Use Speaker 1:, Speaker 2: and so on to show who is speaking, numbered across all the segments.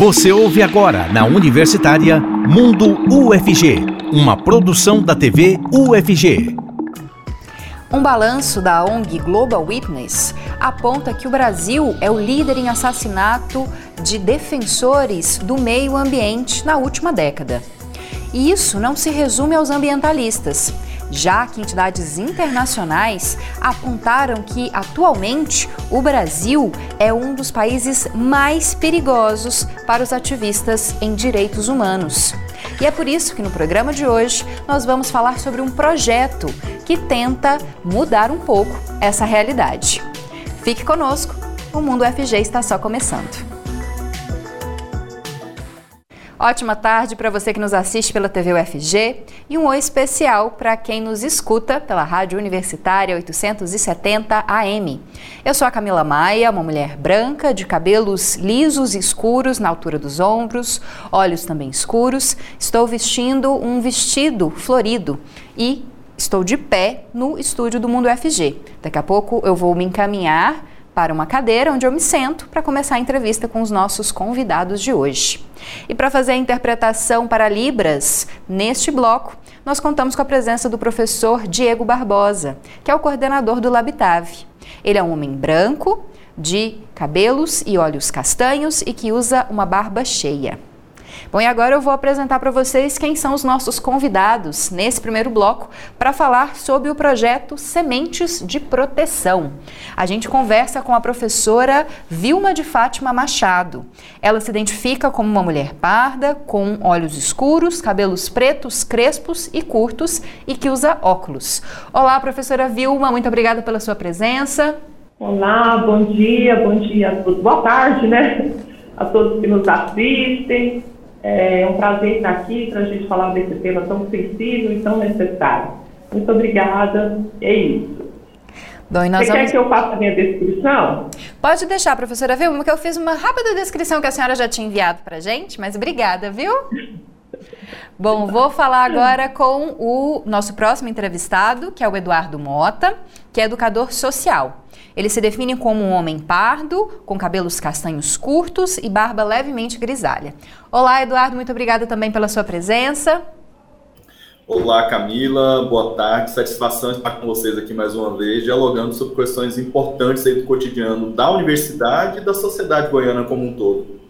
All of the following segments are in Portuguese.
Speaker 1: Você ouve agora na Universitária Mundo UFG, uma produção da TV UFG.
Speaker 2: Um balanço da ONG Global Witness aponta que o Brasil é o líder em assassinato de defensores do meio ambiente na última década. E isso não se resume aos ambientalistas já que entidades internacionais apontaram que atualmente o Brasil é um dos países mais perigosos para os ativistas em direitos humanos. E é por isso que no programa de hoje nós vamos falar sobre um projeto que tenta mudar um pouco essa realidade. Fique conosco, o Mundo FG está só começando. Ótima tarde para você que nos assiste pela TV UFG e um oi especial para quem nos escuta pela Rádio Universitária 870 AM. Eu sou a Camila Maia, uma mulher branca de cabelos lisos e escuros na altura dos ombros, olhos também escuros. Estou vestindo um vestido florido e estou de pé no estúdio do Mundo UFG. Daqui a pouco eu vou me encaminhar para uma cadeira onde eu me sento para começar a entrevista com os nossos convidados de hoje. E para fazer a interpretação para Libras, neste bloco, nós contamos com a presença do professor Diego Barbosa, que é o coordenador do Labitave. Ele é um homem branco, de cabelos e olhos castanhos e que usa uma barba cheia. Bom, e agora eu vou apresentar para vocês quem são os nossos convidados nesse primeiro bloco para falar sobre o projeto Sementes de Proteção. A gente conversa com a professora Vilma de Fátima Machado. Ela se identifica como uma mulher parda, com olhos escuros, cabelos pretos, crespos e curtos e que usa óculos. Olá, professora Vilma, muito obrigada pela sua presença.
Speaker 3: Olá, bom dia, bom dia a todos. Boa tarde, né? A todos que nos assistem. É um prazer estar aqui para a gente falar desse tema tão sensível e tão necessário. Muito obrigada. É isso. Bom, Você vamos... quer que eu faça a minha descrição?
Speaker 2: Pode deixar, professora Vilma, porque eu fiz uma rápida descrição que a senhora já tinha enviado para a gente, mas obrigada, viu? Bom, vou falar agora com o nosso próximo entrevistado, que é o Eduardo Mota, que é educador social. Ele se define como um homem pardo, com cabelos castanhos curtos e barba levemente grisalha. Olá, Eduardo, muito obrigada também pela sua presença.
Speaker 4: Olá, Camila, boa tarde. Satisfação estar com vocês aqui mais uma vez, dialogando sobre questões importantes do cotidiano da universidade e da sociedade goiana como um todo.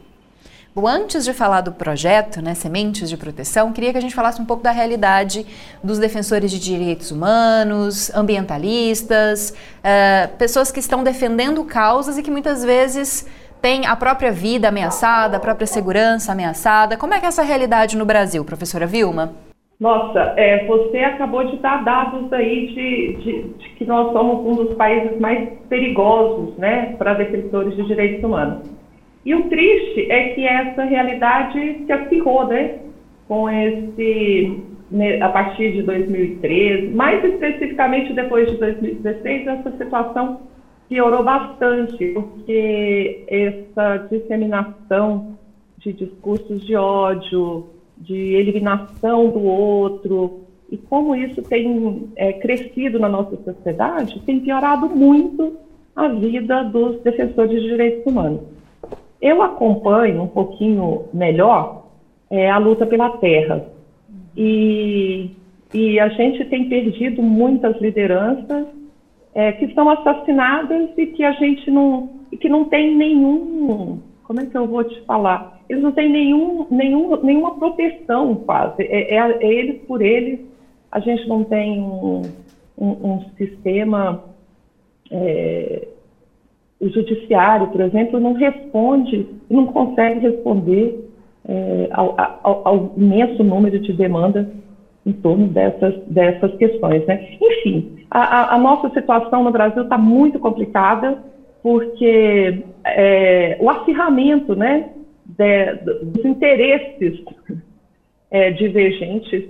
Speaker 2: Bom, antes de falar do projeto, né, Sementes de Proteção, queria que a gente falasse um pouco da realidade dos defensores de direitos humanos, ambientalistas, uh, pessoas que estão defendendo causas e que muitas vezes têm a própria vida ameaçada, a própria segurança ameaçada. Como é que é essa realidade no Brasil, professora Vilma?
Speaker 3: Nossa, é, você acabou de dar dados aí de, de, de, que nós somos um dos países mais perigosos né, para defensores de direitos humanos. E o triste é que essa realidade se acirrou, né? Com esse, né, a partir de 2013, mais especificamente depois de 2016, essa situação piorou bastante, porque essa disseminação de discursos de ódio, de eliminação do outro, e como isso tem é, crescido na nossa sociedade, tem piorado muito a vida dos defensores de direitos humanos. Eu acompanho um pouquinho melhor é, a luta pela terra. E, e a gente tem perdido muitas lideranças é, que são assassinadas e que a gente não, que não tem nenhum, como é que eu vou te falar? Eles não têm nenhum, nenhum, nenhuma proteção quase. É, é, é eles por eles. A gente não tem um, um, um sistema é, o judiciário, por exemplo, não responde, não consegue responder é, ao, ao, ao, imenso número de demandas em torno dessas, dessas questões. Né? Enfim, a, a, nossa situação no Brasil está muito complicada, porque é, o acirramento né, de, dos interesses é, divergentes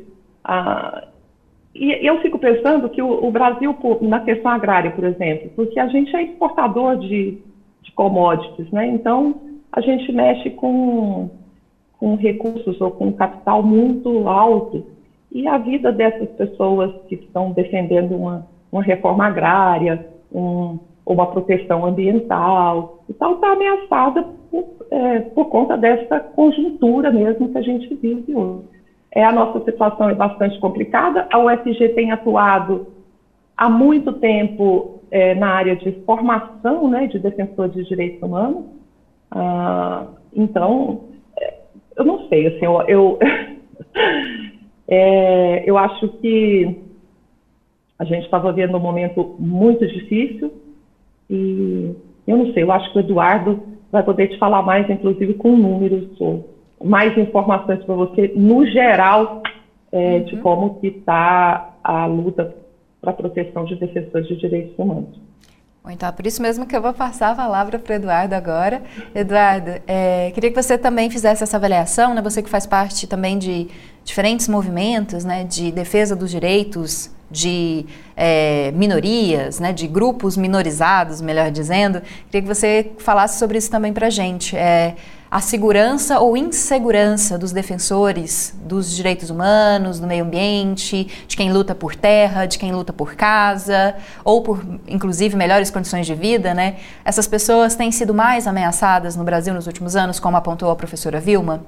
Speaker 3: e eu fico pensando que o, o, Brasil, na questão agrária, por exemplo, porque a gente é exportador de, de commodities, né? Então, a gente mexe com, com recursos ou com capital muito alto. E a vida dessas pessoas que estão defendendo uma, uma reforma agrária, um, uma proteção ambiental e tal, está ameaçada por, é, por conta dessa conjuntura mesmo que a gente vive hoje. É, a nossa situação é bastante complicada. A UFG tem atuado há muito tempo é, na área de formação né, de defensores de direitos humanos. Ah, então, é, eu não sei, assim, eu, eu, é, eu acho que a gente estava vivendo um momento muito difícil e eu não sei, eu acho que o Eduardo vai poder te falar mais, inclusive com números, mais informações para você, no geral, é, uhum. de como que está a luta para a proteção de defensores de direitos humanos.
Speaker 2: Então, é por isso mesmo que eu vou passar a palavra para o Eduardo agora. Eduardo, é, queria que você também fizesse essa avaliação, né? Você que faz parte também de diferentes movimentos, né? De defesa dos direitos de é, minorias, né, de grupos minorizados, melhor dizendo. Queria que você falasse sobre isso também para a gente. É, a segurança ou insegurança dos defensores dos direitos humanos, do meio ambiente, de quem luta por terra, de quem luta por casa, ou por, inclusive, melhores condições de vida, né? Essas pessoas têm sido mais ameaçadas no Brasil nos últimos anos, como apontou a professora Vilma?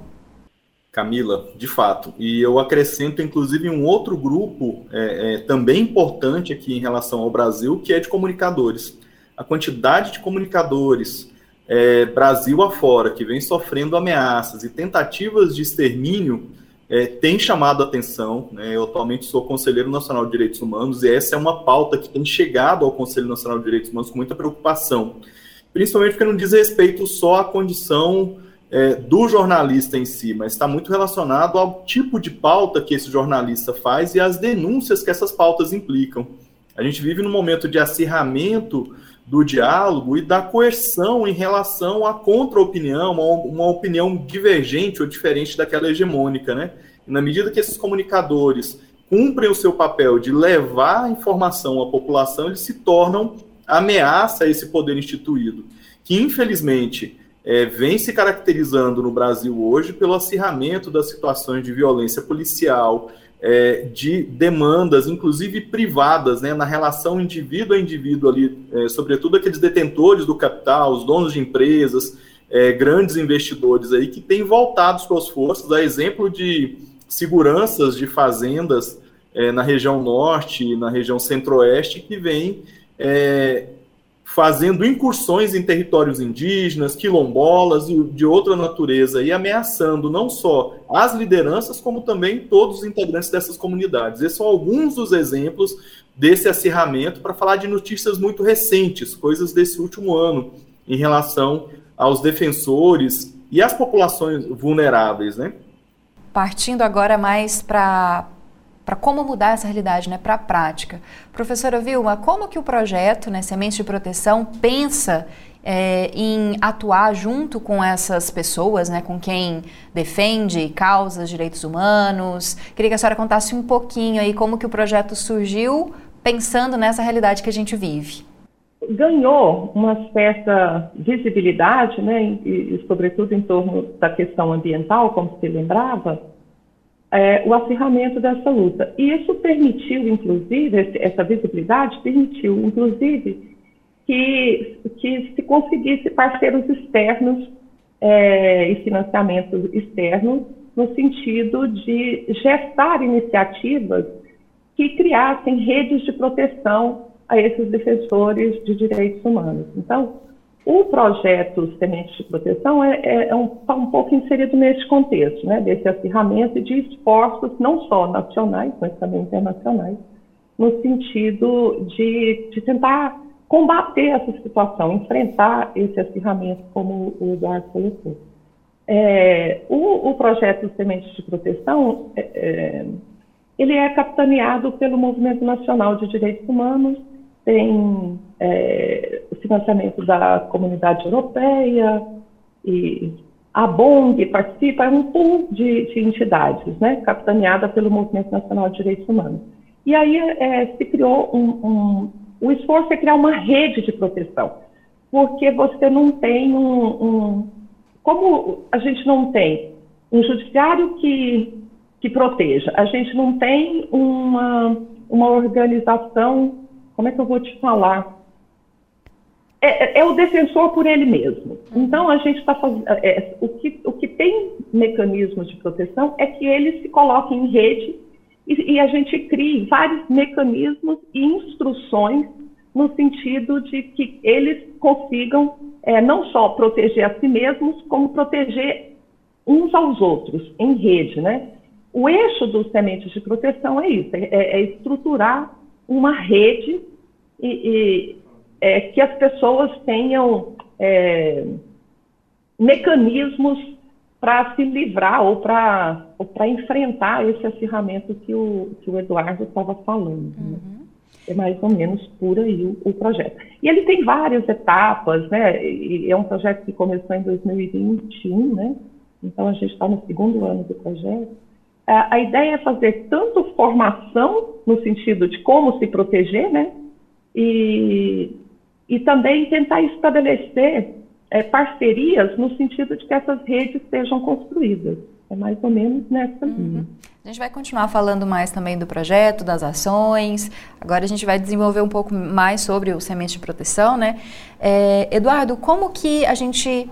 Speaker 4: Camila, de fato. E eu acrescento, inclusive, um outro grupo é, é, também importante aqui em relação ao Brasil, que é de comunicadores. A quantidade de comunicadores é, Brasil afora que vem sofrendo ameaças e tentativas de extermínio é, tem chamado a atenção. Né? Eu atualmente sou conselheiro nacional de direitos humanos e essa é uma pauta que tem chegado ao Conselho Nacional de Direitos Humanos com muita preocupação, principalmente porque não diz respeito só à condição é, do jornalista em si, mas está muito relacionado ao tipo de pauta que esse jornalista faz e às denúncias que essas pautas implicam. A gente vive num momento de acirramento do diálogo e da coerção em relação à contra-opinião, uma opinião divergente ou diferente daquela hegemônica, né? E na medida que esses comunicadores cumprem o seu papel de levar a informação à população, eles se tornam ameaça a esse poder instituído, que infelizmente é, vem se caracterizando no Brasil hoje pelo acirramento das situações de violência policial, é, de demandas, inclusive privadas, né, na relação indivíduo a indivíduo ali, é, sobretudo aqueles detentores do capital, os donos de empresas, é, grandes investidores aí que têm voltado suas forças, a exemplo de seguranças de fazendas é, na região norte, na região centro-oeste, que vêm é, fazendo incursões em territórios indígenas, quilombolas e de outra natureza, e ameaçando não só as lideranças, como também todos os integrantes dessas comunidades. Esses são alguns dos exemplos desse acirramento para falar de notícias muito recentes, coisas desse último ano, em relação aos defensores e às populações vulneráveis, né?
Speaker 2: Partindo agora mais para para como mudar essa realidade, né, para a prática. Professora Vilma, como que o projeto, né, Sementes de Proteção, pensa é, em atuar junto com essas pessoas, né, com quem defende causas, direitos humanos? Queria que a senhora contasse um pouquinho aí como que o projeto surgiu, pensando nessa realidade que a gente vive.
Speaker 3: Ganhou uma certa visibilidade, né, e, e sobretudo em torno da questão ambiental, como se lembrava, é, o acirramento dessa luta. E isso permitiu, inclusive, essa visibilidade permitiu, inclusive, que, que se conseguisse parceiros externos é, e financiamentos externos no sentido de gestar iniciativas que criassem redes de proteção a esses defensores de direitos humanos. Então, o projeto Sementes de Proteção é, é, é um, tá um pouco inserido nesse contexto, né, desse acirramento de esforços, não só nacionais, mas também internacionais, no sentido de, de tentar combater essa situação, enfrentar esse acirramento, como o Eduardo colocou. É, o, o, projeto Sementes de Proteção, é, é, ele é capitaneado pelo Movimento Nacional de Direitos Humanos, tem é, financiamento da comunidade europeia e a BONG participa, é um pool de, de entidades, né, capitaneada pelo Movimento Nacional de Direitos Humanos. E aí é, se criou um, um, o esforço é criar uma rede de proteção, porque você não tem um, um como a gente não tem um judiciário que, que proteja, a gente não tem uma, uma organização como é que eu vou te falar? É, é, o defensor por ele mesmo. Então, a gente está fazendo. É, o, que, o que tem mecanismos de proteção é que ele se coloque em rede e, e a gente crie vários mecanismos e instruções no sentido de que eles consigam é, não só proteger a si mesmos, como proteger uns aos outros, em rede. Né? O eixo dos sementes de proteção é isso: é, é estruturar uma rede e, e é, que as pessoas tenham é, mecanismos para se livrar ou para enfrentar esse acirramento que o, que o Eduardo estava falando. Né? Uhum. Né? É mais ou menos por aí o, o, projeto. E ele tem várias etapas, né? E é um projeto que começou em 2021, né? Então a gente está no segundo ano do projeto. A, a ideia é fazer tanto formação no sentido de como se proteger, né? E, e também tentar estabelecer é, parcerias no sentido de que essas redes sejam construídas. É mais ou menos nessa uhum. linha.
Speaker 2: A gente vai continuar falando mais também do projeto, das ações. Agora a gente vai desenvolver um pouco mais sobre o semente de proteção, né? É, Eduardo, como que a gente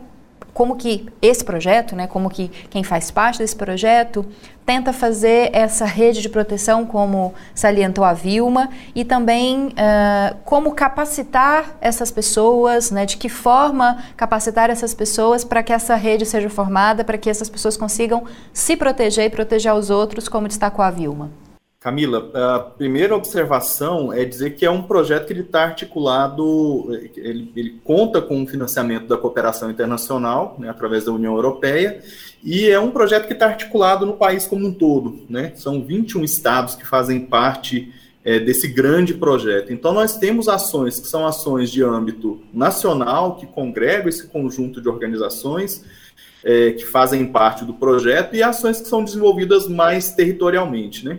Speaker 2: como que esse projeto, né, como que quem faz parte desse projeto tenta fazer essa rede de proteção, como salientou a Vilma, e também uh, como capacitar essas pessoas, né, de que forma capacitar essas pessoas para que essa rede seja formada, para que essas pessoas consigam se proteger e proteger os outros, como destacou a Vilma.
Speaker 4: Camila, a primeira observação é dizer que é um projeto que ele está articulado, ele, ele, conta com o financiamento da cooperação internacional, né, através da União Europeia, e é um projeto que está articulado no país como um todo. Né? São 21 estados que fazem parte é, desse grande projeto. Então, nós temos ações que são ações de âmbito nacional, que congregam esse conjunto de organizações, é, que fazem parte do projeto, e ações que são desenvolvidas mais territorialmente, né?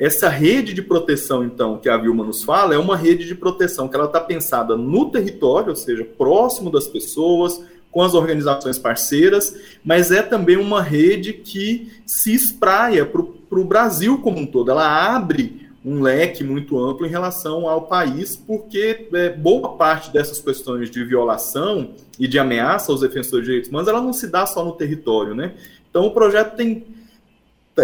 Speaker 4: Essa rede de proteção, então, que a Vilma nos fala, é uma rede de proteção que ela está pensada no território, ou seja, próximo das pessoas, com as organizações parceiras, mas é também uma rede que se espraia para o Brasil como um todo. Ela abre um leque muito amplo em relação ao país, porque é, boa parte dessas questões de violação e de ameaça aos defensores de direitos humanos, ela não se dá só no território, né? Então o projeto tem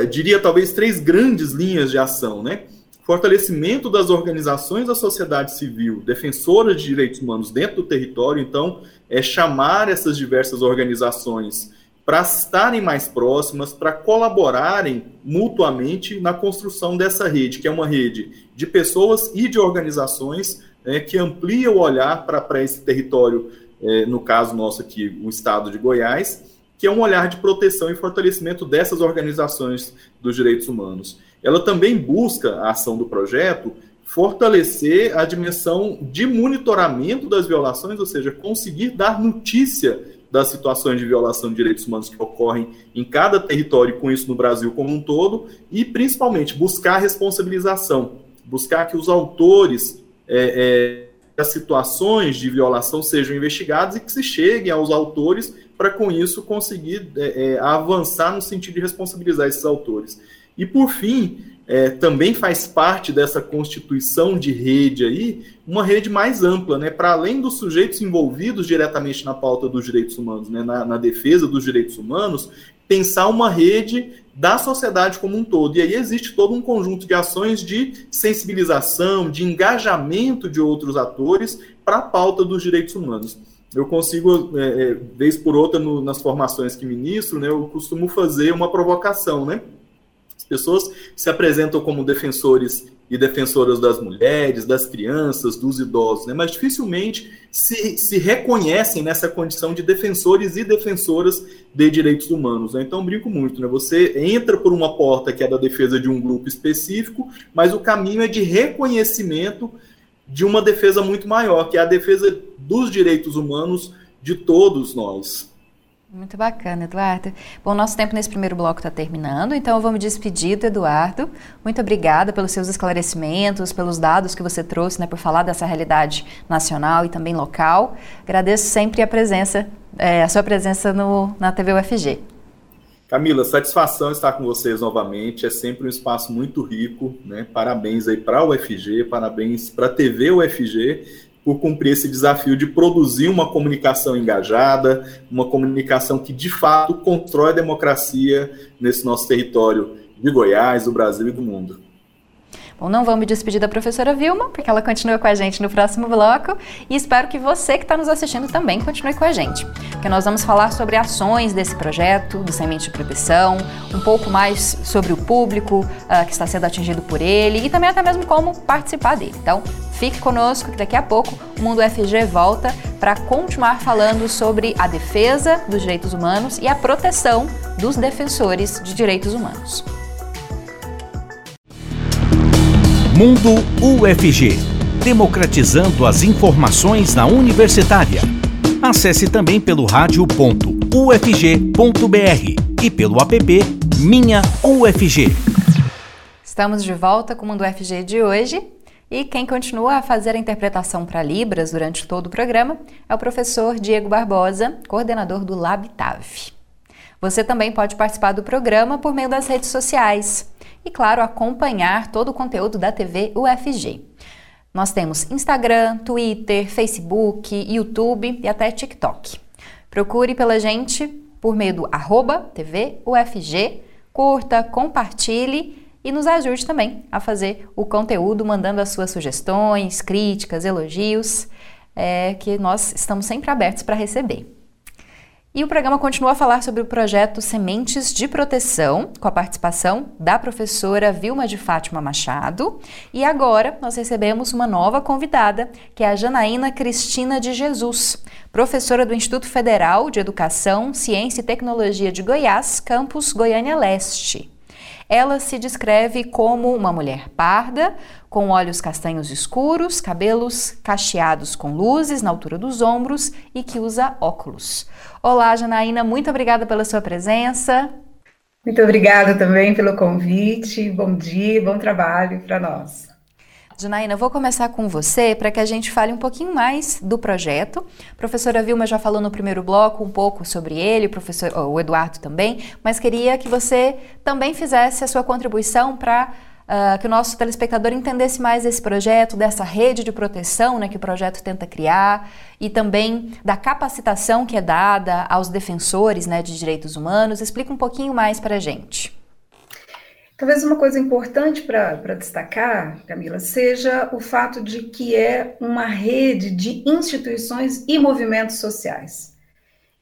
Speaker 4: diria talvez três grandes linhas de ação, né? Fortalecimento das organizações da sociedade civil defensoras de direitos humanos dentro do território, então, é chamar essas diversas organizações para estarem mais próximas, para colaborarem mutuamente na construção dessa rede, que é uma rede de pessoas e de organizações né, que amplia o olhar para esse território, é, no caso nosso aqui, o estado de Goiás, que é um olhar de proteção e fortalecimento dessas organizações dos direitos humanos. Ela também busca, a ação do projeto, fortalecer a dimensão de monitoramento das violações, ou seja, conseguir dar notícia das situações de violação de direitos humanos que ocorrem em cada território, com isso no Brasil como um todo, e principalmente buscar responsabilização, buscar que os autores é, é, das situações de violação sejam investigados e que se cheguem aos autores para com isso conseguir é, é, avançar no sentido de responsabilizar esses autores. E por fim, é, também faz parte dessa constituição de rede aí, uma rede mais ampla, né, para além dos sujeitos envolvidos diretamente na pauta dos direitos humanos, né, na, na defesa dos direitos humanos, pensar uma rede da sociedade como um todo. E aí existe todo um conjunto de ações de sensibilização, de engajamento de outros atores para a pauta dos direitos humanos eu consigo, é, é, vez por outra, no, nas formações que ministro, né, eu costumo fazer uma provocação, né? As pessoas se apresentam como defensores e defensoras das mulheres, das crianças, dos idosos, né? mas dificilmente se, se reconhecem nessa condição de defensores e defensoras de direitos humanos. Né? Então, brinco muito, né? você entra por uma porta que é da defesa de um grupo específico, mas o caminho é de reconhecimento de uma defesa muito maior, que é a defesa dos direitos humanos de todos nós.
Speaker 2: Muito bacana, Eduardo. Bom, nosso tempo nesse primeiro bloco está terminando, então eu vou me despedir do Eduardo. Muito obrigada pelos seus esclarecimentos, pelos dados que você trouxe, né, por falar dessa realidade nacional e também local. Agradeço sempre a presença, é, a sua presença no, na TV UFG.
Speaker 4: Camila, satisfação estar com vocês novamente. É sempre um espaço muito rico, né? Parabéns aí para a UFG, parabéns para a TV UFG, por cumprir esse desafio de produzir uma comunicação engajada, uma comunicação que de fato constrói a democracia nesse nosso território de Goiás, do Brasil e do mundo.
Speaker 2: Bom, não vamos me despedir da professora Vilma, porque ela continua com a gente no próximo bloco e espero que você que está nos assistindo também continue com a gente, porque nós vamos falar sobre ações desse projeto, do Semente de Proteção, um pouco mais sobre o público uh, que está sendo atingido por ele e também até mesmo como participar dele. Então, fique conosco que daqui a pouco o Mundo FG volta para continuar falando sobre a defesa dos direitos humanos e a proteção dos defensores de direitos humanos.
Speaker 1: Mundo UFG democratizando as informações na universitária. Acesse também pelo rádio.ufg.br e pelo app Minha UFG.
Speaker 2: Estamos de volta com o Mundo UFG de hoje. E quem continua a fazer a interpretação para Libras durante todo o programa é o professor Diego Barbosa, coordenador do LabTAV. Você também pode participar do programa por meio das redes sociais e, claro, acompanhar todo o conteúdo da TV UFG. Nós temos Instagram, Twitter, Facebook, YouTube e até TikTok. Procure pela gente por meio do arroba TV UFG, curta, compartilhe e nos ajude também a fazer o conteúdo, mandando as suas sugestões, críticas, elogios, é, que nós estamos sempre abertos para receber. E o programa continua a falar sobre o projeto Sementes de Proteção, com a participação da professora Vilma de Fátima Machado. E agora nós recebemos uma nova convidada, que é a Janaína Cristina de Jesus, professora do Instituto Federal de Educação, Ciência e Tecnologia de Goiás, campus Goiânia Leste. Ela se descreve como uma mulher parda, com olhos castanhos escuros, cabelos cacheados com luzes na altura dos ombros e que usa óculos. Olá, Janaína, muito obrigada pela sua presença.
Speaker 5: Muito obrigada também pelo convite. Bom dia, bom trabalho para nós.
Speaker 2: Janaína, vou começar com você para que a gente fale um pouquinho mais do projeto. A professora Vilma já falou no primeiro bloco um pouco sobre ele, o, professor, o Eduardo também, mas queria que você também fizesse a sua contribuição para uh, que o nosso telespectador entendesse mais esse projeto, dessa rede de proteção né, que o projeto tenta criar e também da capacitação que é dada aos defensores né, de direitos humanos. Explica um pouquinho mais para a gente.
Speaker 5: Talvez uma coisa importante para destacar, Camila, seja o fato de que é uma rede de instituições e movimentos sociais.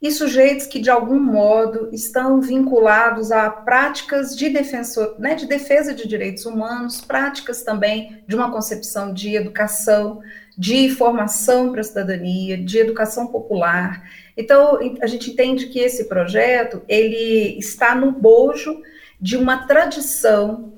Speaker 5: E sujeitos que, de algum modo, estão vinculados a práticas de, defensor, né, de defesa de direitos humanos, práticas também de uma concepção de educação, de formação para a cidadania, de educação popular. Então, a gente entende que esse projeto ele está no bojo de uma tradição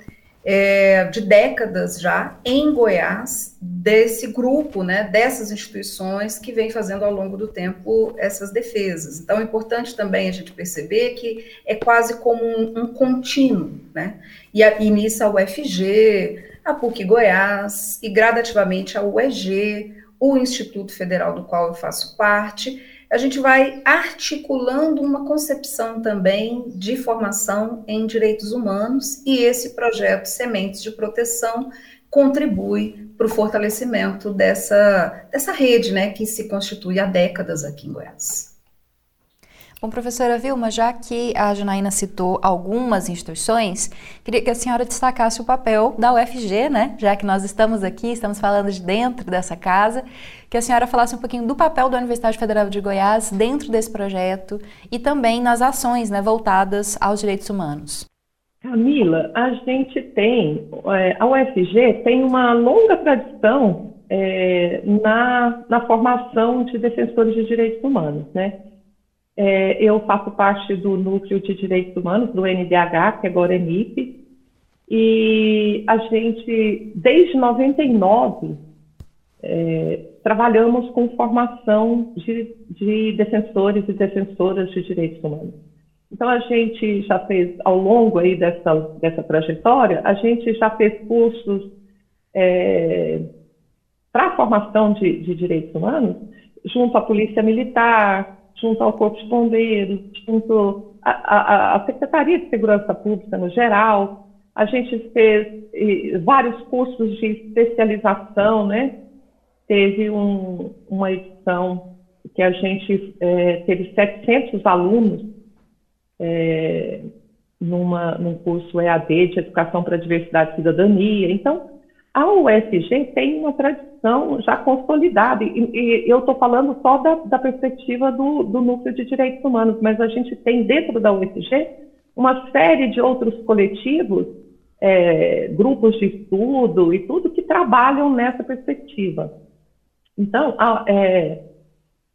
Speaker 5: é, de décadas já em Goiás desse grupo, né, dessas instituições que vem fazendo ao longo do tempo essas defesas. Então é importante também a gente perceber que é quase como um, um contínuo, né? E, a, e a UFG, a PUC Goiás e gradativamente a UEG, o Instituto Federal do qual eu faço parte, a gente vai articulando uma concepção também de formação em direitos humanos e esse projeto Sementes de Proteção contribui para o fortalecimento dessa, dessa rede né, que se constitui há décadas aqui em Goiás.
Speaker 2: Bom, professora Vilma, já que a Janaína citou algumas instituições, queria que a senhora destacasse o papel da UFG, né? Já que nós estamos aqui, estamos falando de dentro dessa casa, que a senhora falasse um pouquinho do papel da Universidade Federal de Goiás dentro desse projeto e também nas ações né, voltadas aos direitos humanos.
Speaker 3: Camila, a gente tem, é, a UFG tem uma longa tradição é, na, na formação de defensores de direitos humanos, né? É, eu faço parte do Núcleo de Direitos Humanos, do NDH, que agora é NIP, e a gente, desde 99, é, trabalhamos com formação de, de defensores e defensoras de direitos humanos. Então, a gente já fez, ao longo aí dessa, dessa trajetória, a gente já fez cursos é, para a formação de, de direitos humanos junto à Polícia Militar, junto ao Corpo de Bombeiros, junto à, Secretaria de Segurança Pública no geral. A gente fez vários cursos de especialização, né? teve um, uma edição que a gente é, teve 700 alunos é, numa, num curso EAD de Educação para a Diversidade e Cidadania. Então, a UFG tem uma tradição já consolidada, e, e eu estou falando só da, da perspectiva do, do, Núcleo de Direitos Humanos, mas a gente tem dentro da UFG uma série de outros coletivos, é, grupos de estudo e tudo que trabalham nessa perspectiva. Então, a, é,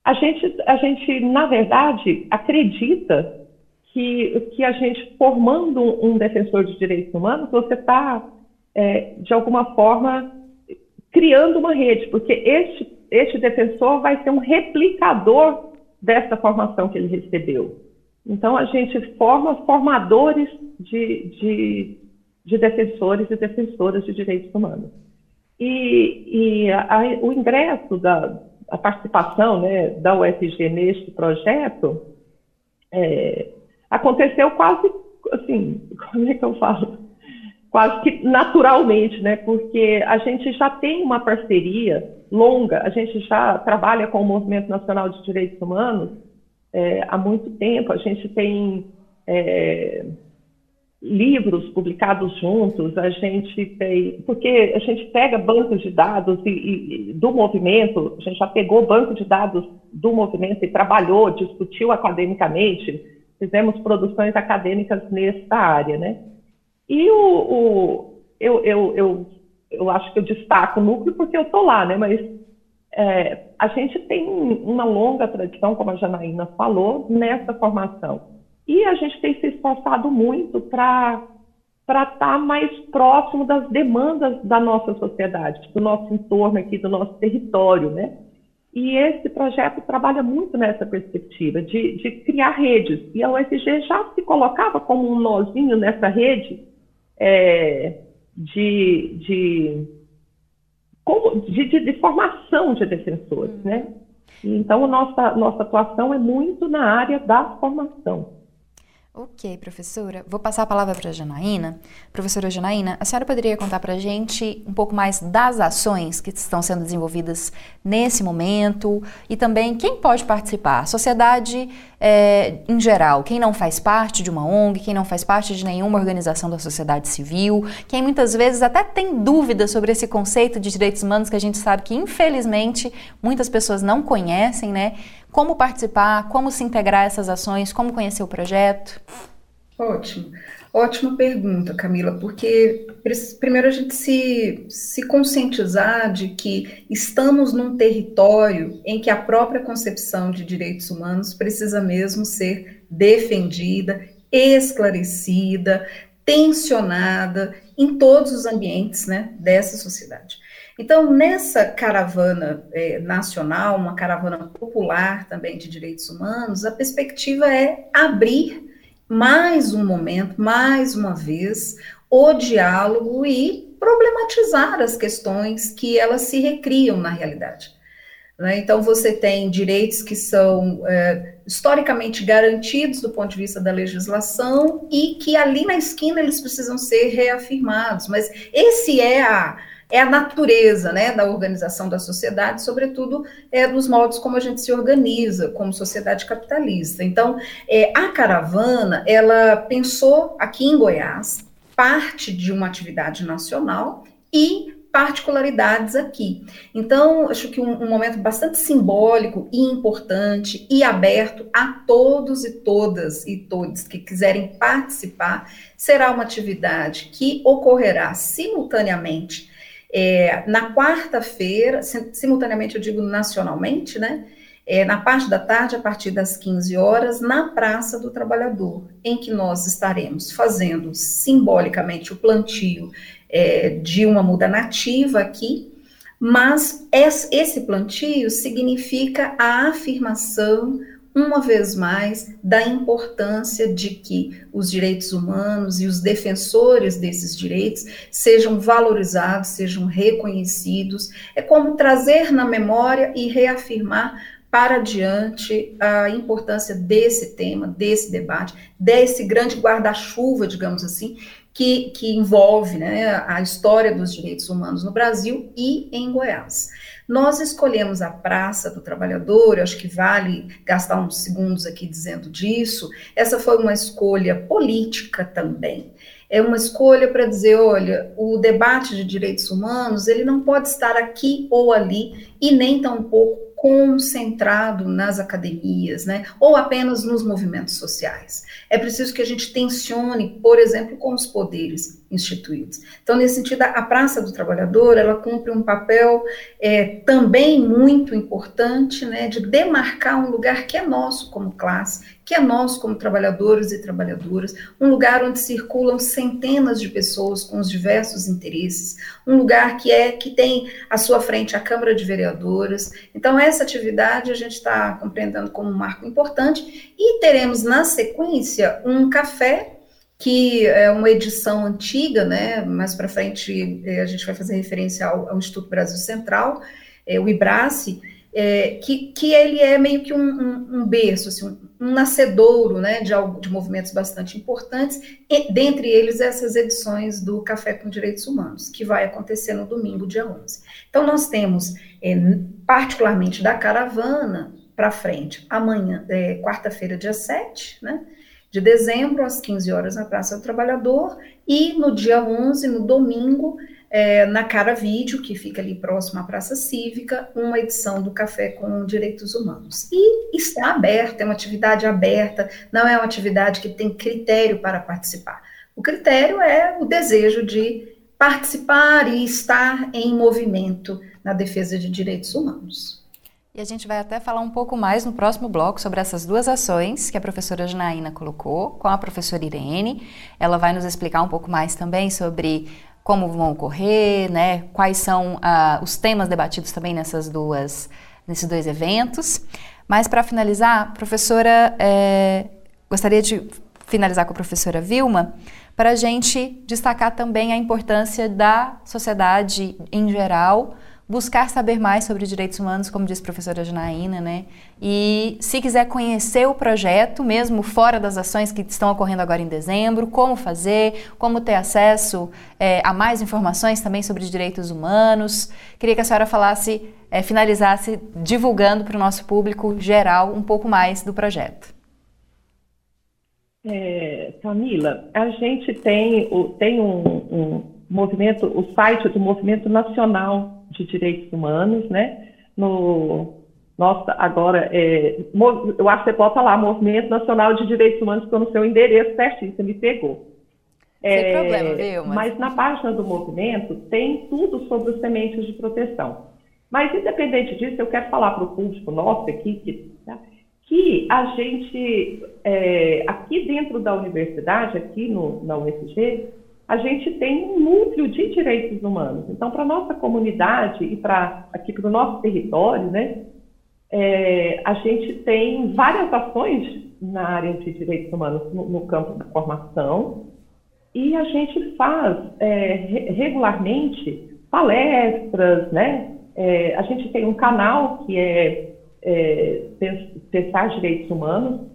Speaker 3: a, gente, a gente, na verdade, acredita que, que a gente, formando um defensor de direitos humanos, você está, é, de alguma forma, criando uma rede, porque este, este defensor vai ser um replicador dessa formação que ele recebeu. Então, a gente forma formadores de, de, de defensores e defensoras de direitos humanos. E, e a, o ingresso da a participação né, da UFG neste projeto é, aconteceu quase, assim, como é que eu falo? Quase que naturalmente, né? Porque a gente já tem uma parceria longa, a gente já trabalha com o Movimento Nacional de Direitos Humanos é, há muito tempo, a gente tem é, livros publicados juntos, a gente tem, porque a gente pega bancos de dados e, e, do movimento, a gente já pegou banco de dados do movimento e trabalhou, discutiu academicamente, fizemos produções acadêmicas nessa área, né? E o, o eu, eu, eu, eu acho que eu destaco o núcleo porque eu estou lá, né? Mas é, a gente tem uma longa tradição, como a Janaína falou, nessa formação. E a gente tem se esforçado muito para para estar tá mais próximo das demandas da nossa sociedade, do nosso entorno aqui, do nosso território, né? E esse projeto trabalha muito nessa perspectiva de, de criar redes. E a UFG já se colocava como um nozinho nessa rede é, de, de, de, de, formação de defensores, uhum. né? Então, a nossa, nossa atuação é muito na área da formação.
Speaker 2: Ok, professora. Vou passar a palavra para a Janaína. Professora Janaína, a senhora poderia contar para a gente um pouco mais das ações que estão sendo desenvolvidas nesse momento e também quem pode participar? A sociedade é, em geral, quem não faz parte de uma ONG, quem não faz parte de nenhuma organização da sociedade civil, quem muitas vezes até tem dúvidas sobre esse conceito de direitos humanos que a gente sabe que, infelizmente, muitas pessoas não conhecem, né? Como participar, como se integrar a essas ações, como conhecer o projeto?
Speaker 5: Ótimo. Ótima pergunta, Camila, porque primeiro a gente se, se conscientizar de que estamos num território em que a própria concepção de direitos humanos precisa mesmo ser defendida, esclarecida, tensionada em todos os ambientes né, dessa sociedade. Então, nessa caravana é, nacional, uma caravana popular também de direitos humanos, a perspectiva é abrir mais um momento, mais uma vez, o diálogo e problematizar as questões que elas se recriam na realidade. Né? Então, você tem direitos que são é, historicamente garantidos do ponto de vista da legislação e que ali na esquina eles precisam ser reafirmados, mas esse é a é a natureza né, da organização da sociedade, sobretudo é, dos modos como a gente se organiza como sociedade capitalista. Então, é, a caravana, ela pensou aqui em Goiás, parte de uma atividade nacional e particularidades aqui. Então, acho que um, um, momento bastante simbólico e importante e aberto a todos e todas e todos que quiserem participar, será uma atividade que ocorrerá simultaneamente é, na quarta-feira, simultaneamente eu digo nacionalmente, né? É, na parte da tarde, a partir das 15 horas, na Praça do Trabalhador, em que nós estaremos fazendo simbolicamente o plantio é, de uma muda nativa aqui, mas esse plantio significa a afirmação uma vez mais, da importância de que os direitos humanos e os defensores desses direitos sejam valorizados, sejam reconhecidos. É como trazer na memória e reafirmar para adiante a importância desse tema, desse debate, desse grande guarda-chuva, digamos assim, que, que envolve né, a história dos direitos humanos no Brasil e em Goiás. Nós escolhemos a Praça do Trabalhador, acho que vale gastar uns segundos aqui dizendo disso. Essa foi uma escolha política também. É uma escolha para dizer, olha, o debate de direitos humanos, ele não pode estar aqui ou ali e nem tampouco concentrado nas academias, né, ou apenas nos movimentos sociais. É preciso que a gente tensione, por exemplo, com os poderes instituídos. Então, nesse sentido, a Praça do Trabalhador, ela cumpre um papel é, também muito importante, né, de demarcar um lugar que é nosso como classe, que é nosso como trabalhadores e trabalhadoras, um lugar onde circulam centenas de pessoas com os diversos interesses, um lugar que é que tem à sua frente a Câmara de Vereadoras. Então essa atividade a gente está compreendendo como um marco importante e teremos na sequência um café que é uma edição antiga, né? Mais para frente eh, a gente vai fazer referência ao, ao Instituto Brasil Central, é, o IBRACE, é, que, que ele é meio que um, um, um berço, assim, um, um, nascedouro né, de, de movimentos bastante importantes, e, dentre eles essas edições do Café com Direitos Humanos, que vai acontecer no domingo, dia 11. Então, nós temos, é, particularmente da caravana para frente, amanhã, é, quarta-feira, dia 7, né? de dezembro, às 15 horas, na Praça do Trabalhador, e no dia 11, no domingo, é, na Cara Vídeo, que fica ali próximo à Praça Cívica, uma edição do Café com Direitos Humanos. E está aberta, é uma atividade aberta, não é uma atividade que tem critério para participar. O critério é o desejo de participar e estar em movimento na defesa de direitos humanos.
Speaker 2: E a gente vai até falar um pouco mais no próximo bloco sobre essas duas ações que a professora Janaína colocou com a professora Irene. Ela vai nos explicar um pouco mais também sobre como vão ocorrer, né? Quais são uh, os temas debatidos também nessas duas, nesses dois eventos. Mas para finalizar, professora, é, gostaria de finalizar com a professora Vilma para a gente destacar também a importância da sociedade em geral buscar saber mais sobre direitos humanos, como disse a professora Janaína, né? E se quiser conhecer o projeto, mesmo fora das ações que estão ocorrendo agora em dezembro, como fazer, como ter acesso é, a mais informações também sobre direitos humanos. Queria que a senhora falasse, é, finalizasse divulgando para o nosso público geral um pouco mais do projeto.
Speaker 3: É, Camila, a gente tem, tem um, um movimento, o site do Movimento Nacional de Direitos Humanos, né? No nossa, agora, é, eu acho que você bota lá, Movimento Nacional de Direitos Humanos, porque eu não sei o endereço certinho, você me pegou.
Speaker 2: Sem é, problema, viu?
Speaker 3: Mas... mas na página do movimento tem tudo sobre os sementes de proteção. Mas, independente disso, eu quero falar para o público nosso aqui que, tá, que a gente, é, aqui dentro da universidade, aqui no, na UFG, a gente tem um núcleo de direitos humanos. Então, para a nossa comunidade e para aqui para o nosso território, né, é, a gente tem várias ações na área de direitos humanos no, no campo da formação e a gente faz é, regularmente palestras, né? É, a gente tem um canal que é, é Pensar Direitos Humanos,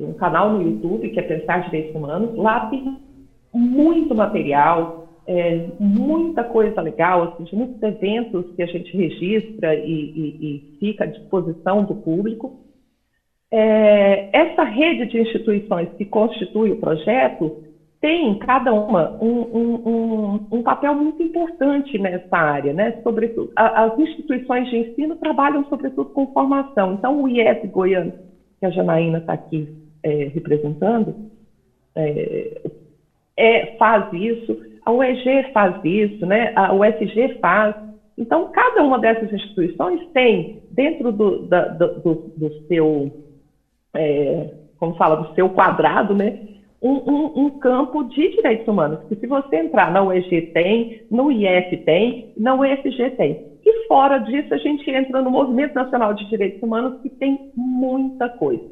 Speaker 3: um canal no YouTube que é Pensar Direitos Humanos. Lá tem muito material, é, muita coisa legal, assim, muitos eventos que a gente registra e, e, e fica à disposição do público. É, essa rede de instituições que constitui o projeto tem cada uma um, um, um, um papel muito importante nessa área, né? Sobretudo, a, as instituições de ensino trabalham sobretudo com formação. Então, o IES Goiano, que a Janaína está aqui é, representando, é, é, faz isso, a UEG faz isso, né? a UFG faz. Então, cada uma dessas instituições tem, dentro do, da, do, do seu, é, como fala, do seu quadrado, né? Um, um, um, campo de direitos humanos, que se você entrar na UEG tem, no IF tem, na UFG tem. E fora disso, a gente entra no Movimento Nacional de Direitos Humanos, que tem muita coisa.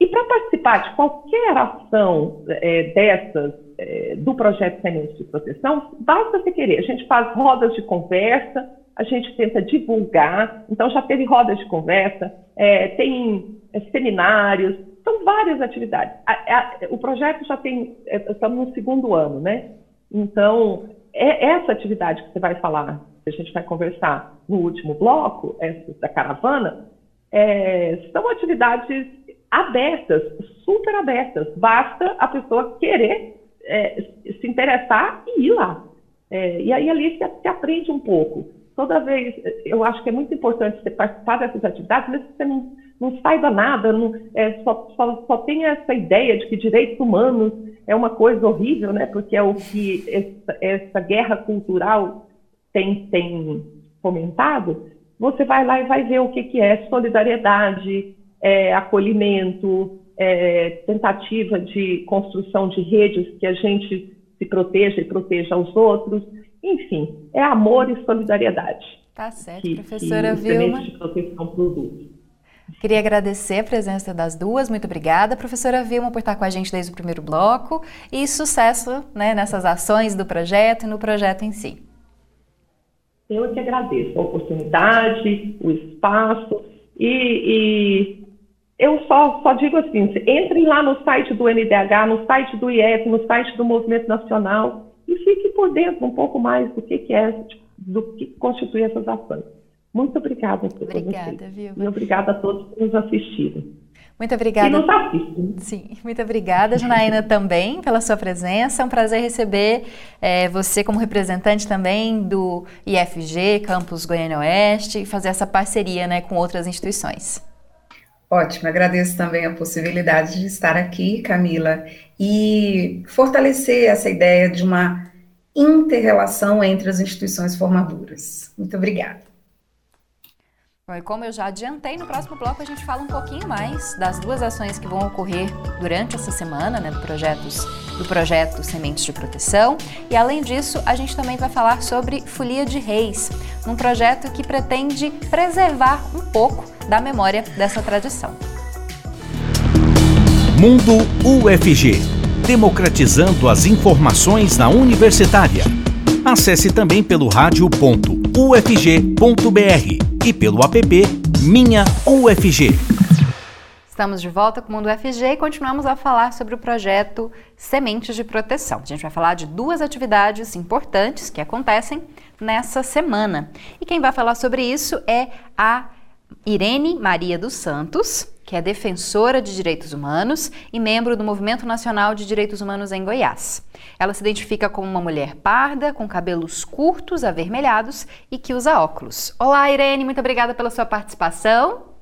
Speaker 3: E para participar de qualquer ação é, dessas é, do projeto Sementes de Proteção, basta você querer. A gente faz rodas de conversa, a gente tenta divulgar. Então, já teve rodas de conversa, é, tem é, seminários, são várias atividades. A, a, o projeto já tem, é, estamos no segundo ano, né? Então, é essa atividade que você vai falar, que a gente vai conversar no último bloco, essa da caravana, é, são atividades abertas, super abertas. Basta a pessoa querer é, se interessar e ir lá. É, e aí ali você, aprende um pouco. Toda vez, eu acho que é muito importante você participar dessas atividades, mesmo que você não, não saiba nada, não, é, só, só, só tem essa ideia de que direitos humanos é uma coisa horrível, né? Porque é o que essa, essa guerra cultural tem, tem fomentado. Você vai lá e vai ver o que, que é solidariedade, é, acolhimento, é, tentativa de construção de redes que a gente se proteja e proteja os outros. Enfim, é amor e solidariedade.
Speaker 2: Tá certo, que, professora que Vilma.
Speaker 3: De proteção.
Speaker 2: Queria agradecer a presença das duas, muito obrigada, professora Vilma, por estar com a gente desde o primeiro bloco e sucesso né, nessas ações do projeto e no projeto em si.
Speaker 3: Eu que agradeço a oportunidade, o espaço e, e eu só, só digo assim: entrem lá no site do NDH, no site do IEF, no site do Movimento Nacional e fiquem por dentro um pouco mais do que, que é, do que constitui essas ações. Muito obrigada
Speaker 2: por Obrigada, viu?
Speaker 3: E obrigada a todos que nos assistiram.
Speaker 2: Muito obrigada. E
Speaker 3: nos assistem.
Speaker 2: Sim, muito obrigada, Janaína, também pela sua presença. É um prazer receber é, você como representante também do IFG, Campus Goiânia Oeste, e fazer essa parceria né, com outras instituições.
Speaker 5: Ótimo, agradeço também a possibilidade de estar aqui, Camila, e fortalecer essa ideia de uma interrelação entre as instituições formadoras. Muito obrigada.
Speaker 2: Bom, e como eu já adiantei, no próximo bloco a gente fala um pouquinho mais das duas ações que vão ocorrer durante essa semana, né, do, projetos, do projeto Sementes de Proteção. E além disso, a gente também vai falar sobre Folia de Reis, um projeto que pretende preservar um pouco da memória dessa tradição.
Speaker 1: Mundo UFG democratizando as informações na universitária. Acesse também pelo rádio.ufg.br e pelo app Minha UFG.
Speaker 2: Estamos de volta com o Mundo UFG e continuamos a falar sobre o projeto Sementes de Proteção. A gente vai falar de duas atividades importantes que acontecem nessa semana. E quem vai falar sobre isso é a Irene Maria dos Santos, que é defensora de direitos humanos e membro do Movimento Nacional de Direitos Humanos em Goiás. Ela se identifica como uma mulher parda, com cabelos curtos, avermelhados e que usa óculos. Olá, Irene, muito obrigada pela sua participação.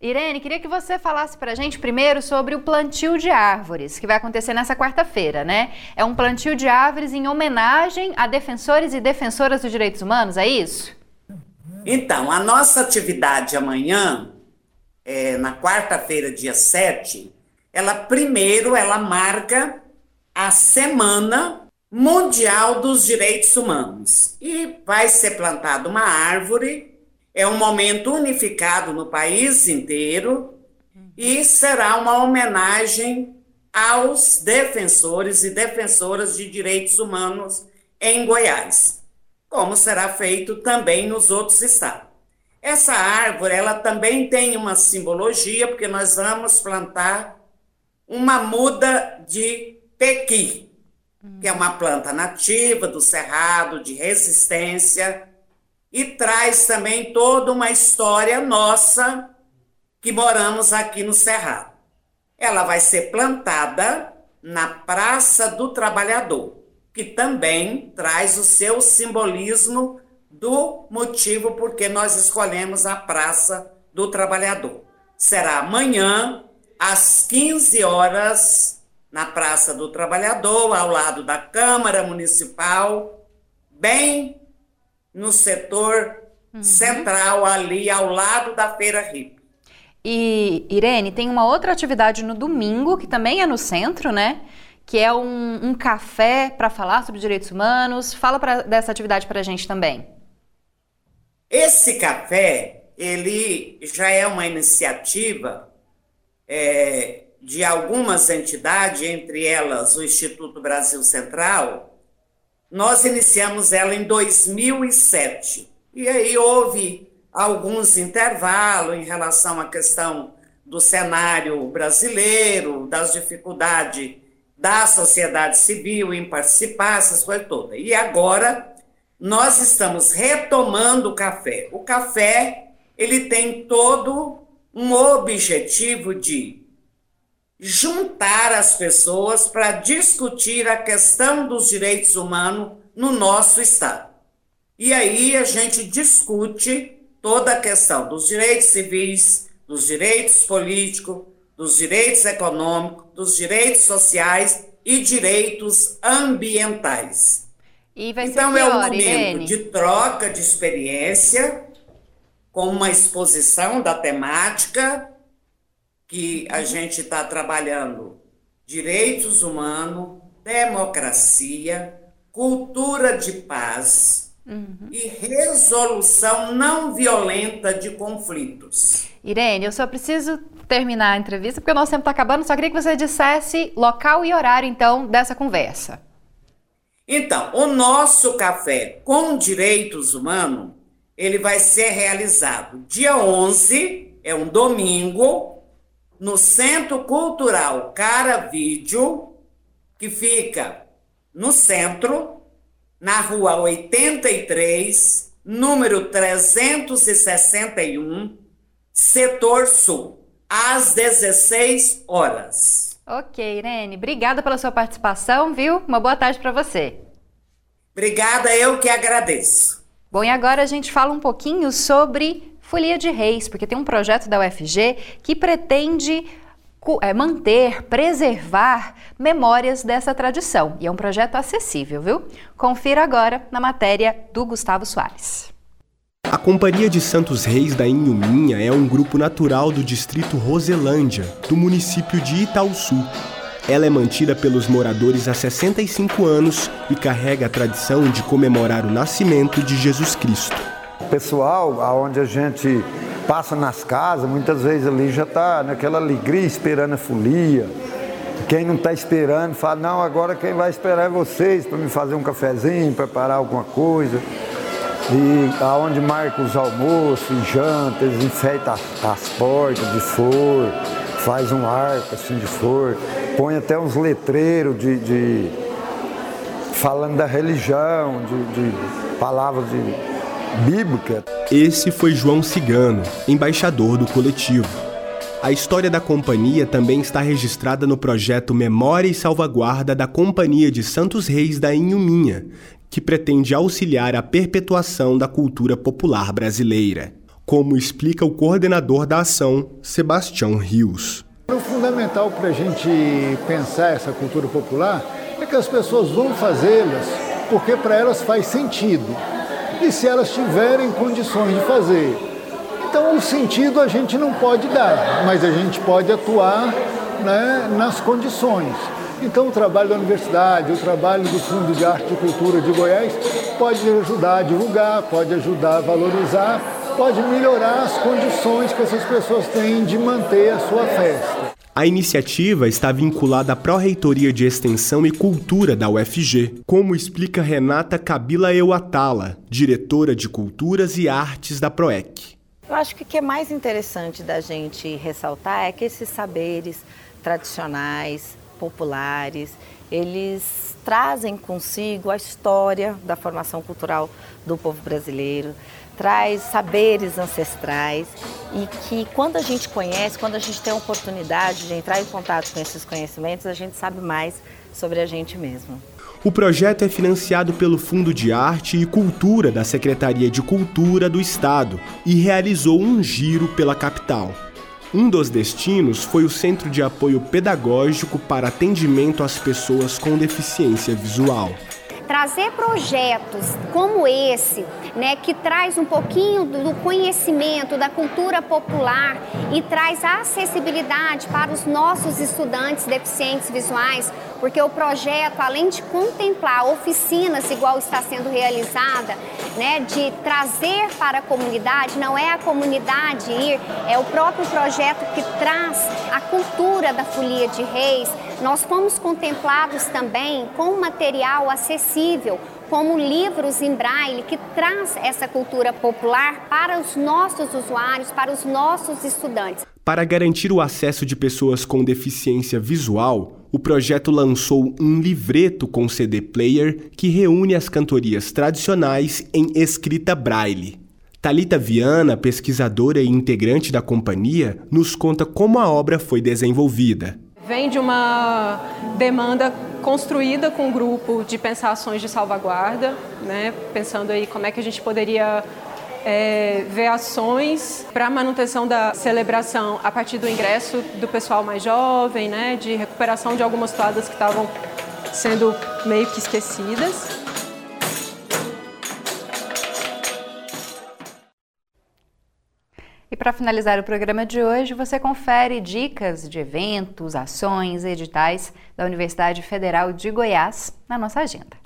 Speaker 2: Irene, queria que você falasse para a gente primeiro sobre o plantio de árvores, que vai acontecer nessa quarta-feira, né? É um plantio de árvores em homenagem a defensores e defensoras dos direitos humanos, é isso?
Speaker 6: Então, a nossa atividade amanhã, é, na quarta-feira, dia 7, ela primeiro ela marca a Semana Mundial dos Direitos Humanos. E vai ser plantada uma árvore, é um momento unificado no país inteiro e será uma homenagem aos defensores e defensoras de direitos humanos em Goiás como será feito também nos outros estados. Essa árvore, ela também tem uma simbologia, porque nós vamos plantar uma muda de pequi, que é uma planta nativa do cerrado, de resistência, e traz também toda uma história nossa que moramos aqui no cerrado. Ela vai ser plantada na Praça do Trabalhador que também traz o seu simbolismo do motivo porque nós escolhemos a Praça do Trabalhador. Será amanhã, às 15 horas, na Praça do Trabalhador, ao lado da Câmara Municipal, bem no setor uhum. central, ali ao lado da Feira Hip.
Speaker 2: E, Irene, tem uma outra atividade no domingo, que também é no centro, né? Que é um, um café para falar sobre direitos humanos. Fala pra, dessa atividade para a gente também.
Speaker 6: Esse café, ele já é uma iniciativa é, de algumas entidades, entre elas o Instituto Brasil Central. Nós iniciamos ela em 2007. E aí houve alguns intervalos em relação à questão do cenário brasileiro, das dificuldades da sociedade civil em participar, essas coisas todas. E agora nós estamos retomando o café. O café, ele tem todo um objetivo de juntar as pessoas para discutir a questão dos direitos humanos no nosso estado. E aí a gente discute toda a questão dos direitos civis, dos direitos políticos, dos direitos econômicos, dos direitos sociais e direitos ambientais. então pior, é um momento Irene. de troca de experiência com uma exposição da temática que a gente está trabalhando direitos humanos, democracia, cultura de paz uhum. e resolução não violenta de conflitos.
Speaker 2: Irene, eu só preciso terminar a entrevista porque o nosso tempo está acabando. Só queria que você dissesse local e horário, então, dessa conversa.
Speaker 6: Então, o nosso café com direitos humanos, ele vai ser realizado dia 11, é um domingo, no Centro Cultural Cara Vídeo, que fica no centro, na rua 83, número 361, setor sul, às 16 horas.
Speaker 2: Ok, Irene, obrigada pela sua participação, viu? Uma boa tarde para você.
Speaker 6: Obrigada, eu que agradeço.
Speaker 2: Bom, e agora a gente fala um pouquinho sobre Folia de Reis, porque tem um projeto da UFG que pretende é, manter, preservar memórias dessa tradição. E é um projeto acessível, viu? Confira agora na matéria do Gustavo Soares.
Speaker 7: A Companhia de Santos Reis da Inhuminha é um grupo natural do distrito Roselândia, do município de Itaúsu. Ela é mantida pelos moradores há 65 anos e carrega a tradição de comemorar o nascimento de Jesus Cristo
Speaker 8: pessoal, aonde a gente passa nas casas, muitas vezes ali já está naquela alegria esperando a folia. Quem não está esperando fala, não, agora quem vai esperar é vocês para me fazer um cafezinho, preparar alguma coisa. E aonde marca os almoços, jantas, enfeita as, as portas de flor, faz um arco assim de flor, põe até uns letreiros de, de falando da religião, de, de palavras de bíblica.
Speaker 7: Esse foi João Cigano, embaixador do coletivo. A história da companhia também está registrada no projeto Memória e Salvaguarda da Companhia de Santos Reis da Inhuminha, que pretende auxiliar a perpetuação da cultura popular brasileira, como explica o coordenador da ação, Sebastião Rios.
Speaker 9: O fundamental para a gente pensar essa cultura popular é que as pessoas vão fazê-las porque para elas faz sentido e se elas tiverem condições de fazer. Então, o sentido a gente não pode dar, mas a gente pode atuar né, nas condições. Então, o trabalho da universidade, o trabalho do Fundo de Arte e Cultura de Goiás pode ajudar a divulgar, pode ajudar a valorizar, pode melhorar as condições que essas pessoas têm de manter a sua festa.
Speaker 7: A iniciativa está vinculada à Pró-Reitoria de Extensão e Cultura da UFG, como explica Renata Kabila Euatala, diretora de Culturas e Artes da PROEC.
Speaker 10: Eu acho que o que é mais interessante da gente ressaltar é que esses saberes tradicionais, populares, eles trazem consigo a história da formação cultural do povo brasileiro, traz saberes ancestrais e que quando a gente conhece, quando a gente tem a oportunidade de entrar em contato com esses conhecimentos, a gente sabe mais sobre a gente mesmo.
Speaker 7: O projeto é financiado pelo Fundo de Arte e Cultura da Secretaria de Cultura do Estado e realizou um giro pela capital. Um dos destinos foi o Centro de Apoio Pedagógico para Atendimento às Pessoas com Deficiência Visual.
Speaker 11: Trazer projetos como esse, né, que traz um pouquinho do conhecimento da cultura popular e traz acessibilidade para os nossos estudantes deficientes visuais, porque o projeto, além de contemplar oficinas igual está sendo realizada, né, de trazer para a comunidade, não é a comunidade ir, é o próprio projeto que traz a cultura da folia de reis. Nós fomos contemplados também com material acessível como livros em braille que traz essa cultura popular para os nossos usuários, para os nossos estudantes.
Speaker 7: Para garantir o acesso de pessoas com deficiência visual, o projeto lançou um livreto com CD player que reúne as cantorias tradicionais em escrita braille. Talita Viana, pesquisadora e integrante da companhia, nos conta como a obra foi desenvolvida.
Speaker 12: Vem de uma demanda construída com um grupo de pensar ações de salvaguarda, né? pensando aí como é que a gente poderia é, ver ações para a manutenção da celebração a partir do ingresso do pessoal mais jovem, né, de recuperação de algumas toadas que estavam sendo meio que esquecidas.
Speaker 2: E para finalizar o programa de hoje, você confere dicas de eventos, ações, editais da Universidade Federal de Goiás na nossa agenda.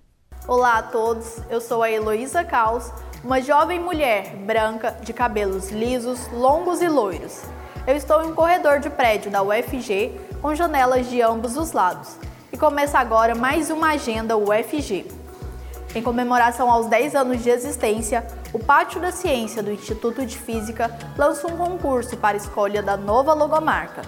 Speaker 13: Olá a todos, eu sou a Heloísa Caos uma jovem mulher branca de cabelos lisos, longos e loiros. Eu estou em um corredor de prédio da UFG com janelas de ambos os lados. E começa agora mais uma agenda UFG. Em comemoração aos 10 anos de existência, o Pátio da Ciência do Instituto de Física lança um concurso para escolha da nova logomarca.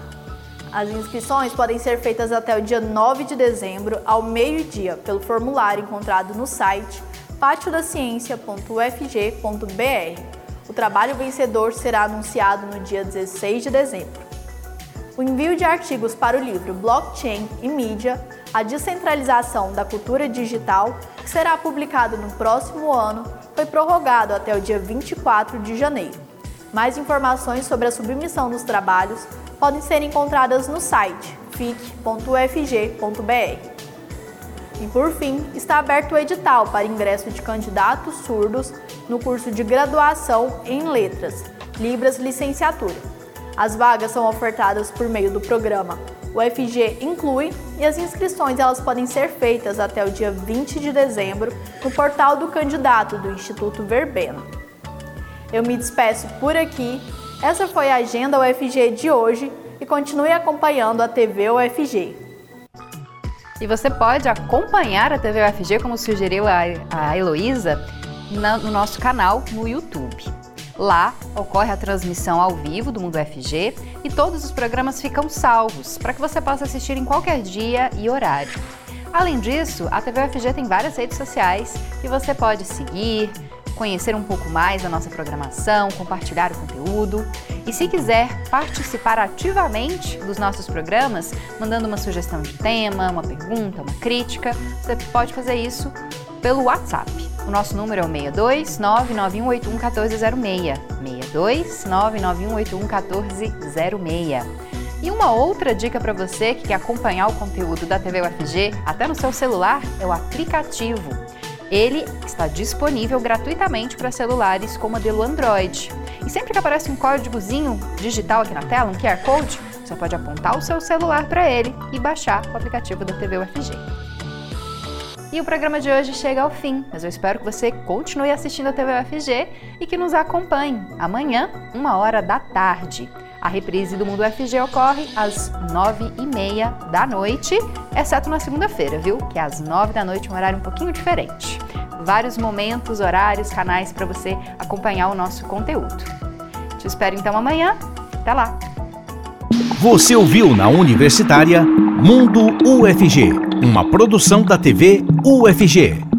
Speaker 13: As inscrições podem ser feitas até o dia 9 de dezembro, ao meio-dia, pelo formulário encontrado no site pátiodaciência.ufg.br. O trabalho vencedor será anunciado no dia 16 de dezembro. O envio de artigos para o livro Blockchain e Mídia, a descentralização da cultura digital, que será publicado no próximo ano, foi prorrogado até o dia 24 de janeiro. Mais informações sobre a submissão dos trabalhos podem ser encontradas no site fic.ufg.br. E por fim, está aberto o edital para ingresso de candidatos surdos no curso de graduação em Letras, Libras Licenciatura. As vagas são ofertadas por meio do programa UFG Inclui e as inscrições elas podem ser feitas até o dia 20 de dezembro no portal do candidato do Instituto Verbena. Eu me despeço por aqui. Essa foi a agenda UFG de hoje e continue acompanhando a TV UFG.
Speaker 2: E você pode acompanhar a TV UFG, como sugeriu a, a Heloísa, no nosso canal no YouTube. Lá ocorre a transmissão ao vivo do Mundo UFG e todos os programas ficam salvos para que você possa assistir em qualquer dia e horário. Além disso, a TV UFG tem várias redes sociais que você pode seguir, conhecer um pouco mais da nossa programação, compartilhar o conteúdo. E se quiser participar ativamente dos nossos programas, mandando uma sugestão de tema, uma pergunta, uma crítica, você pode fazer isso pelo WhatsApp. O nosso número é o 62 99181 1406. 62 99181 1406. E uma outra dica para você que quer acompanhar o conteúdo da TV UFG até no seu celular é o aplicativo. Ele está disponível gratuitamente para celulares com modelo Android. E sempre que aparece um códigozinho digital aqui na tela, um QR Code, você pode apontar o seu celular para ele e baixar o aplicativo da TV UFG. E o programa de hoje chega ao fim, mas eu espero que você continue assistindo a TV UFG e que nos acompanhe amanhã, uma hora da tarde. A reprise do Mundo UFG ocorre às nove e meia da noite, exceto na segunda-feira, viu? Que é às nove da noite, um horário um pouquinho diferente. Vários momentos, horários, canais para você acompanhar o nosso conteúdo. Te espero então amanhã. Até lá!
Speaker 1: Você ouviu na Universitária Mundo UFG, uma produção da TV UFG.